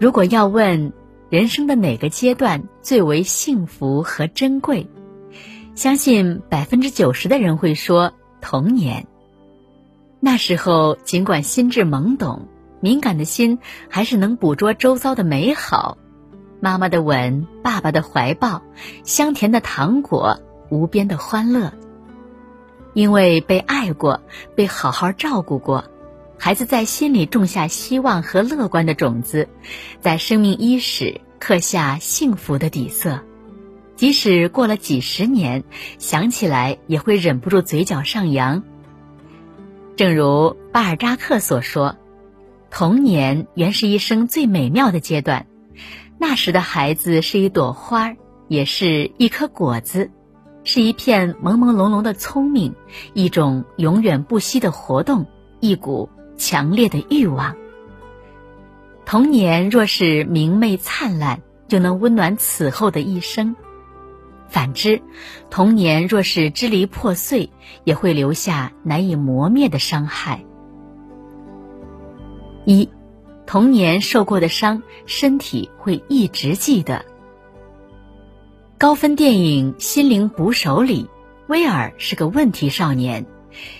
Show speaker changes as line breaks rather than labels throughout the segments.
如果要问人生的哪个阶段最为幸福和珍贵，相信百分之九十的人会说童年。那时候，尽管心智懵懂，敏感的心还是能捕捉周遭的美好。妈妈的吻，爸爸的怀抱，香甜的糖果，无边的欢乐。因为被爱过，被好好照顾过，孩子在心里种下希望和乐观的种子，在生命伊始刻下幸福的底色。即使过了几十年，想起来也会忍不住嘴角上扬。正如巴尔扎克所说：“童年原是一生最美妙的阶段，那时的孩子是一朵花，也是一颗果子，是一片朦朦胧胧的聪明，一种永远不息的活动，一股强烈的欲望。童年若是明媚灿烂，就能温暖此后的一生。”反之，童年若是支离破碎，也会留下难以磨灭的伤害。一，童年受过的伤，身体会一直记得。高分电影《心灵捕手》里，威尔是个问题少年，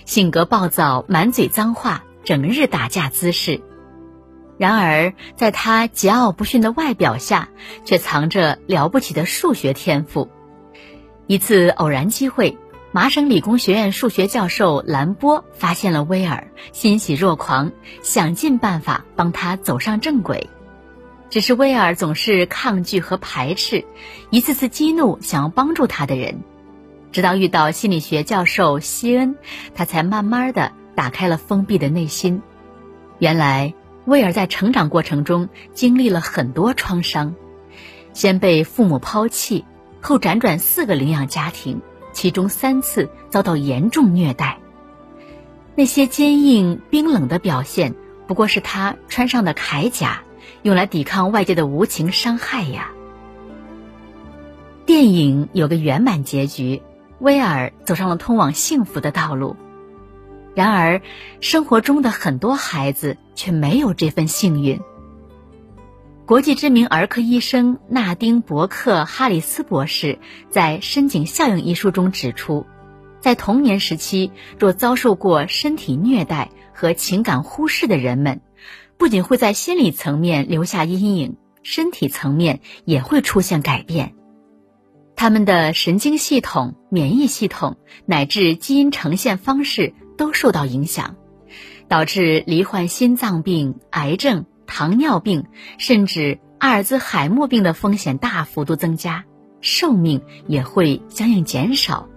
性格暴躁，满嘴脏话，整日打架滋事。然而，在他桀骜不驯的外表下，却藏着了不起的数学天赋。一次偶然机会，麻省理工学院数学教授兰波发现了威尔，欣喜若狂，想尽办法帮他走上正轨。只是威尔总是抗拒和排斥，一次次激怒想要帮助他的人。直到遇到心理学教授西恩，他才慢慢的打开了封闭的内心。原来，威尔在成长过程中经历了很多创伤，先被父母抛弃。后辗转四个领养家庭，其中三次遭到严重虐待。那些坚硬冰冷的表现，不过是他穿上的铠甲，用来抵抗外界的无情伤害呀。电影有个圆满结局，威尔走上了通往幸福的道路。然而，生活中的很多孩子却没有这份幸运。国际知名儿科医生纳丁·伯克·哈里斯博士在《深井效应》一书中指出，在童年时期若遭受过身体虐待和情感忽视的人们，不仅会在心理层面留下阴影，身体层面也会出现改变。他们的神经系统、免疫系统乃至基因呈现方式都受到影响，导致罹患心脏病、癌症。糖尿病甚至阿尔兹海默病的风险大幅度增加，寿命也会相应减少。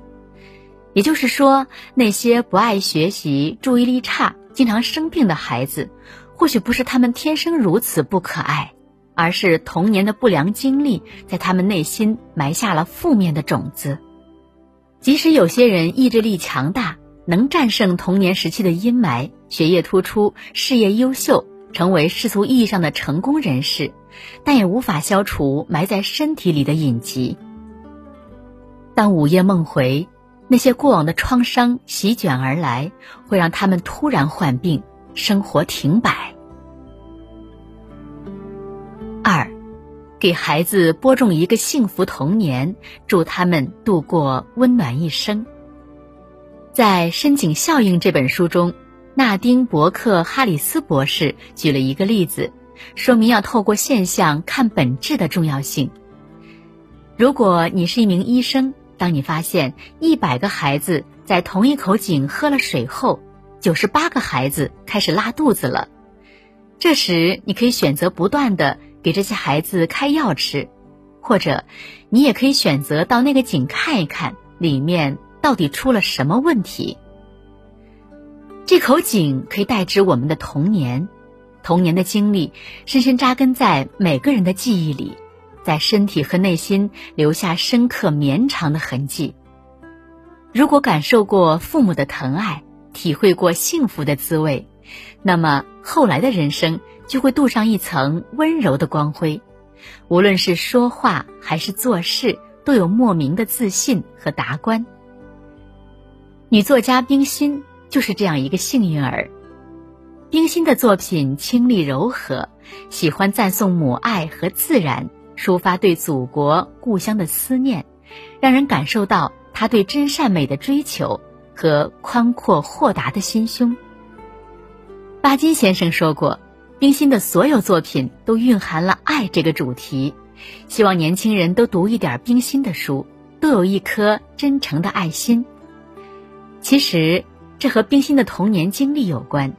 也就是说，那些不爱学习、注意力差、经常生病的孩子，或许不是他们天生如此不可爱，而是童年的不良经历在他们内心埋下了负面的种子。即使有些人意志力强大，能战胜童年时期的阴霾，学业突出，事业优秀。成为世俗意义上的成功人士，但也无法消除埋在身体里的隐疾。当午夜梦回，那些过往的创伤席卷而来，会让他们突然患病，生活停摆。二，给孩子播种一个幸福童年，祝他们度过温暖一生。在《深井效应》这本书中。纳丁·伯克·哈里斯博士举了一个例子，说明要透过现象看本质的重要性。如果你是一名医生，当你发现一百个孩子在同一口井喝了水后，九十八个孩子开始拉肚子了，这时你可以选择不断的给这些孩子开药吃，或者你也可以选择到那个井看一看，里面到底出了什么问题。这口井可以代指我们的童年，童年的经历深深扎根在每个人的记忆里，在身体和内心留下深刻绵长的痕迹。如果感受过父母的疼爱，体会过幸福的滋味，那么后来的人生就会镀上一层温柔的光辉，无论是说话还是做事，都有莫名的自信和达观。女作家冰心。就是这样一个幸运儿，冰心的作品清丽柔和，喜欢赞颂母爱和自然，抒发对祖国故乡的思念，让人感受到她对真善美的追求和宽阔豁达的心胸。巴金先生说过，冰心的所有作品都蕴含了爱这个主题，希望年轻人都读一点冰心的书，都有一颗真诚的爱心。其实，这和冰心的童年经历有关。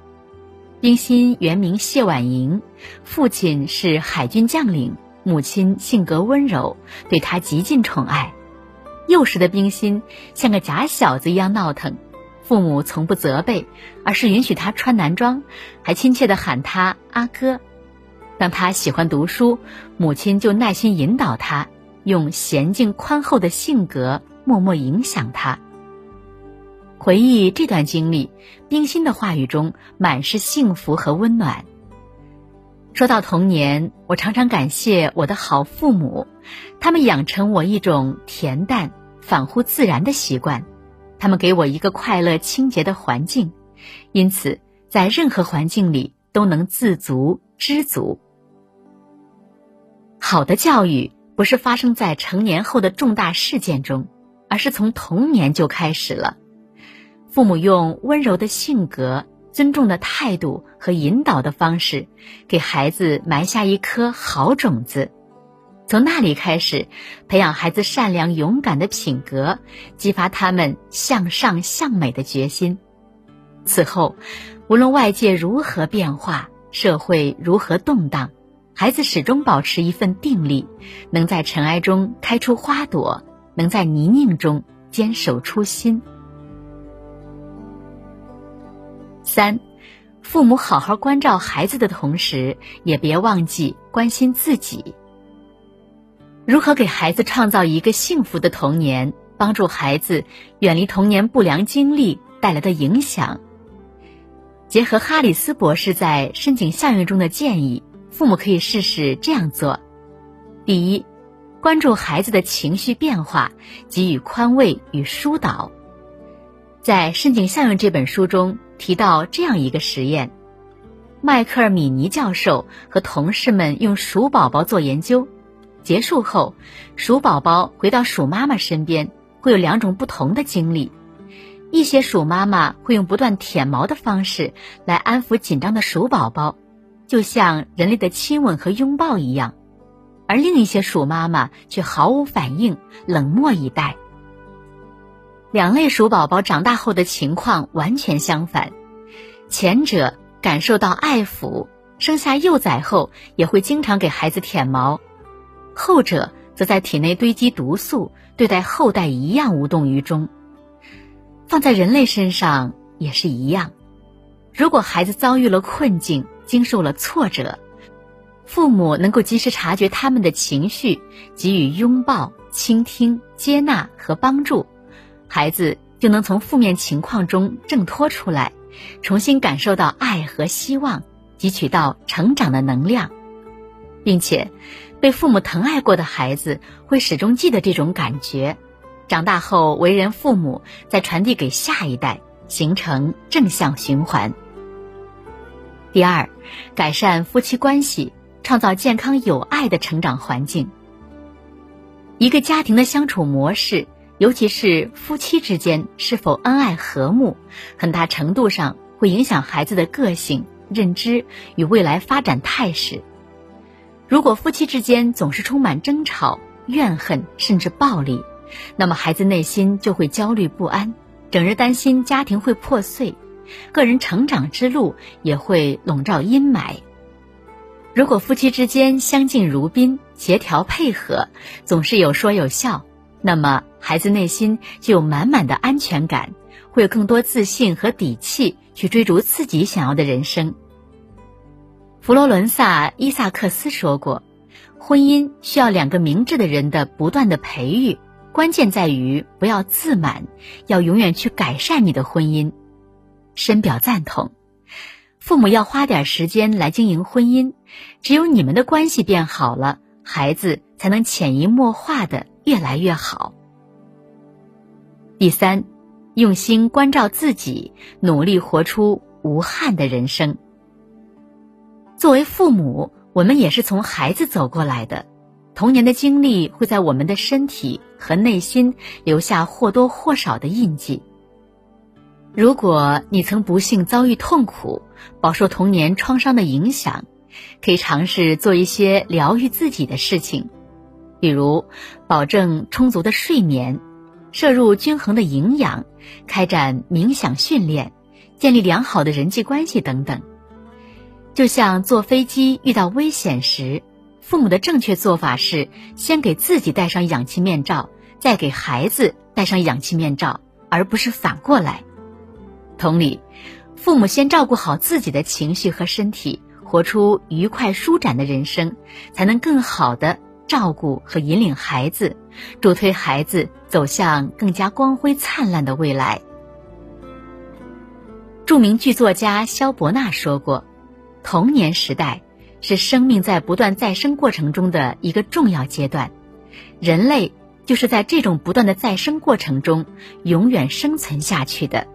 冰心原名谢婉莹，父亲是海军将领，母亲性格温柔，对她极尽宠爱。幼时的冰心像个假小子一样闹腾，父母从不责备，而是允许他穿男装，还亲切地喊他阿哥。当他喜欢读书，母亲就耐心引导他，用娴静宽厚的性格默默影响他。回忆这段经历，冰心的话语中满是幸福和温暖。说到童年，我常常感谢我的好父母，他们养成我一种恬淡、反乎自然的习惯，他们给我一个快乐、清洁的环境，因此在任何环境里都能自足、知足。好的教育不是发生在成年后的重大事件中，而是从童年就开始了。父母用温柔的性格、尊重的态度和引导的方式，给孩子埋下一颗好种子，从那里开始，培养孩子善良勇敢的品格，激发他们向上向美的决心。此后，无论外界如何变化，社会如何动荡，孩子始终保持一份定力，能在尘埃中开出花朵，能在泥泞中坚守初心。三，父母好好关照孩子的同时，也别忘记关心自己。如何给孩子创造一个幸福的童年，帮助孩子远离童年不良经历带来的影响？结合哈里斯博士在深井效应中的建议，父母可以试试这样做：第一，关注孩子的情绪变化，给予宽慰与疏导。在《深井效应》这本书中。提到这样一个实验，迈克尔·米尼教授和同事们用鼠宝宝做研究，结束后，鼠宝宝回到鼠妈妈身边，会有两种不同的经历。一些鼠妈妈会用不断舔毛的方式来安抚紧张的鼠宝宝，就像人类的亲吻和拥抱一样，而另一些鼠妈妈却毫无反应，冷漠以待。两类鼠宝宝长大后的情况完全相反，前者感受到爱抚，生下幼崽后也会经常给孩子舔毛；后者则在体内堆积毒素，对待后代一样无动于衷。放在人类身上也是一样，如果孩子遭遇了困境，经受了挫折，父母能够及时察觉他们的情绪，给予拥抱、倾听、接纳和帮助。孩子就能从负面情况中挣脱出来，重新感受到爱和希望，汲取到成长的能量，并且，被父母疼爱过的孩子会始终记得这种感觉，长大后为人父母再传递给下一代，形成正向循环。第二，改善夫妻关系，创造健康有爱的成长环境。一个家庭的相处模式。尤其是夫妻之间是否恩爱和睦，很大程度上会影响孩子的个性、认知与未来发展态势。如果夫妻之间总是充满争吵、怨恨，甚至暴力，那么孩子内心就会焦虑不安，整日担心家庭会破碎，个人成长之路也会笼罩阴霾。如果夫妻之间相敬如宾、协调配合，总是有说有笑。那么，孩子内心就有满满的安全感，会有更多自信和底气去追逐自己想要的人生。佛罗伦萨·伊萨克斯说过：“婚姻需要两个明智的人的不断的培育，关键在于不要自满，要永远去改善你的婚姻。”深表赞同。父母要花点时间来经营婚姻，只有你们的关系变好了，孩子才能潜移默化的。越来越好。第三，用心关照自己，努力活出无憾的人生。作为父母，我们也是从孩子走过来的，童年的经历会在我们的身体和内心留下或多或少的印记。如果你曾不幸遭遇痛苦，饱受童年创伤的影响，可以尝试做一些疗愈自己的事情，比如保证充足的睡眠，摄入均衡的营养，开展冥想训练，建立良好的人际关系等等。就像坐飞机遇到危险时，父母的正确做法是先给自己戴上氧气面罩，再给孩子戴上氧气面罩，而不是反过来。同理，父母先照顾好自己的情绪和身体，活出愉快舒展的人生，才能更好的照顾和引领孩子，助推孩子走向更加光辉灿烂的未来。著名剧作家萧伯纳说过：“童年时代是生命在不断再生过程中的一个重要阶段，人类就是在这种不断的再生过程中永远生存下去的。”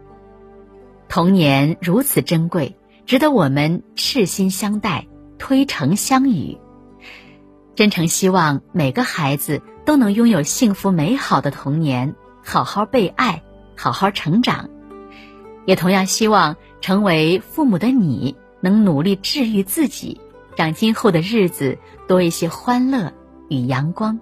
童年如此珍贵，值得我们赤心相待、推诚相与。真诚希望每个孩子都能拥有幸福美好的童年，好好被爱，好好成长。也同样希望成为父母的你能努力治愈自己，让今后的日子多一些欢乐与阳光。